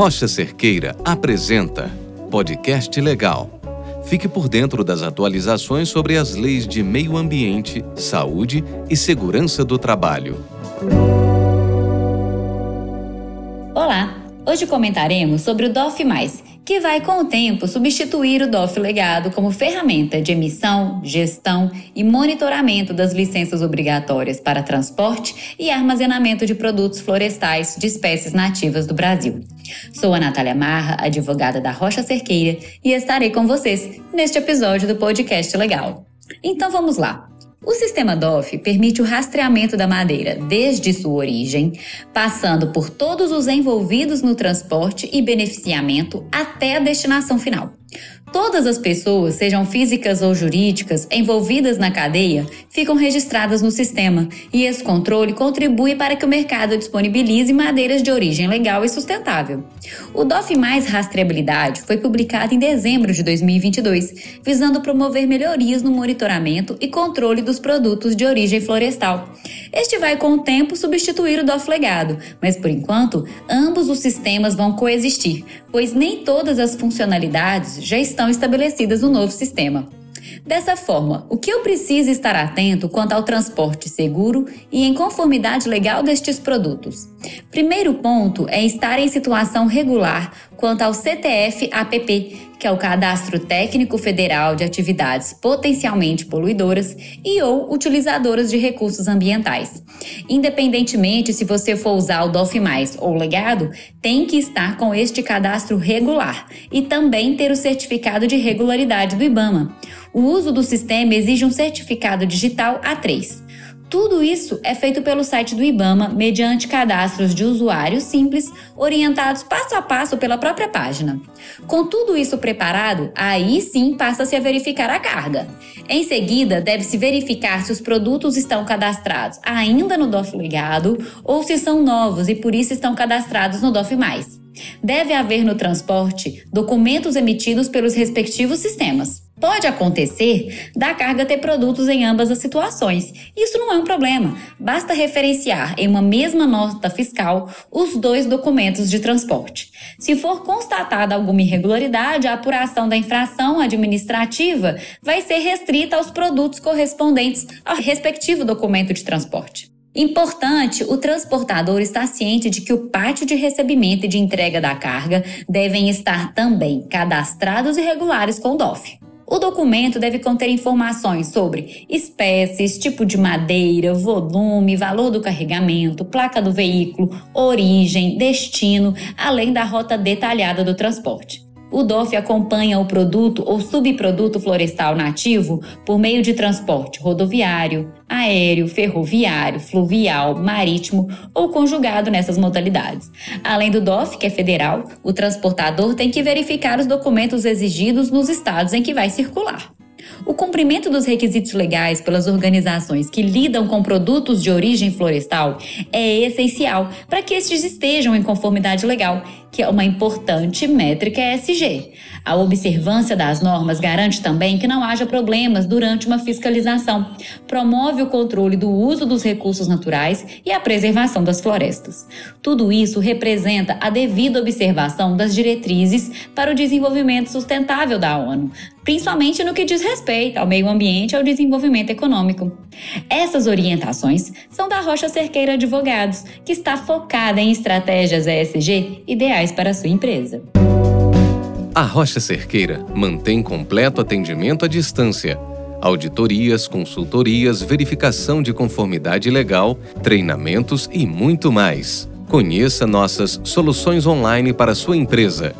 Rocha Cerqueira apresenta Podcast Legal. Fique por dentro das atualizações sobre as leis de meio ambiente, saúde e segurança do trabalho. Hoje comentaremos sobre o DOF, que vai com o tempo substituir o DOF legado como ferramenta de emissão, gestão e monitoramento das licenças obrigatórias para transporte e armazenamento de produtos florestais de espécies nativas do Brasil. Sou a Natália Marra, advogada da Rocha Cerqueira, e estarei com vocês neste episódio do podcast Legal. Então vamos lá. O sistema DOF permite o rastreamento da madeira desde sua origem, passando por todos os envolvidos no transporte e beneficiamento até a destinação final. Todas as pessoas, sejam físicas ou jurídicas, envolvidas na cadeia, ficam registradas no sistema, e esse controle contribui para que o mercado disponibilize madeiras de origem legal e sustentável. O DOF Mais Rastreabilidade foi publicado em dezembro de 2022, visando promover melhorias no monitoramento e controle dos produtos de origem florestal. Este vai com o tempo substituir o DOF Legado, mas por enquanto, ambos os sistemas vão coexistir, pois nem todas as funcionalidades já estão estão estabelecidas no novo sistema. Dessa forma, o que eu preciso estar atento quanto ao transporte seguro e em conformidade legal destes produtos? Primeiro ponto é estar em situação regular quanto ao CTF-APP, que é o Cadastro Técnico Federal de Atividades Potencialmente Poluidoras e ou utilizadoras de recursos ambientais. Independentemente se você for usar o DOF+, ou legado, tem que estar com este cadastro regular e também ter o certificado de regularidade do IBAMA. O uso do sistema exige um certificado digital A3. Tudo isso é feito pelo site do IBAMA mediante cadastros de usuários simples, orientados passo a passo pela própria página. Com tudo isso preparado, aí sim passa-se a verificar a carga. Em seguida, deve-se verificar se os produtos estão cadastrados ainda no DOF Legado ou se são novos e por isso estão cadastrados no DOF. Deve haver no transporte documentos emitidos pelos respectivos sistemas. Pode acontecer da carga ter produtos em ambas as situações. Isso não é um problema. Basta referenciar em uma mesma nota fiscal os dois documentos de transporte. Se for constatada alguma irregularidade, a apuração da infração administrativa vai ser restrita aos produtos correspondentes ao respectivo documento de transporte. Importante, o transportador está ciente de que o pátio de recebimento e de entrega da carga devem estar também cadastrados e regulares com o DOF. O documento deve conter informações sobre espécies, tipo de madeira, volume, valor do carregamento, placa do veículo, origem, destino, além da rota detalhada do transporte. O DOF acompanha o produto ou subproduto florestal nativo por meio de transporte rodoviário, aéreo, ferroviário, fluvial, marítimo ou conjugado nessas modalidades. Além do DOF, que é federal, o transportador tem que verificar os documentos exigidos nos estados em que vai circular. O cumprimento dos requisitos legais pelas organizações que lidam com produtos de origem florestal é essencial para que estes estejam em conformidade legal, que é uma importante métrica ESG. A observância das normas garante também que não haja problemas durante uma fiscalização, promove o controle do uso dos recursos naturais e a preservação das florestas. Tudo isso representa a devida observação das diretrizes para o desenvolvimento sustentável da ONU, principalmente no que diz respeito ao meio ambiente e ao desenvolvimento econômico. Essas orientações são da Rocha Cerqueira Advogados, que está focada em estratégias ESG ideais para a sua empresa. A Rocha Cerqueira mantém completo atendimento à distância. Auditorias, consultorias, verificação de conformidade legal, treinamentos e muito mais. Conheça nossas soluções online para sua empresa.